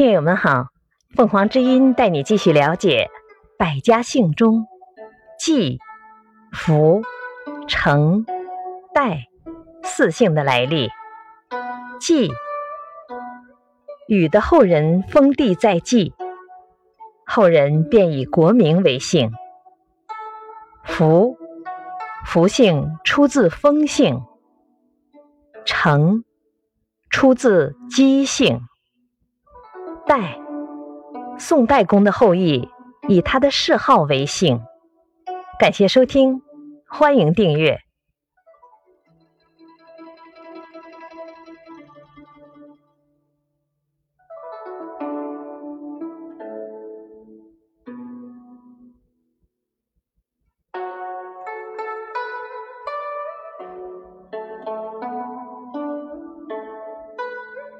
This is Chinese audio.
听友们好，凤凰之音带你继续了解百家姓中季、福、成、代四姓的来历。季，禹的后人封地在季，后人便以国名为姓。福，福姓出自封姓。成，出自姬姓。代，宋代公的后裔，以他的谥号为姓。感谢收听，欢迎订阅。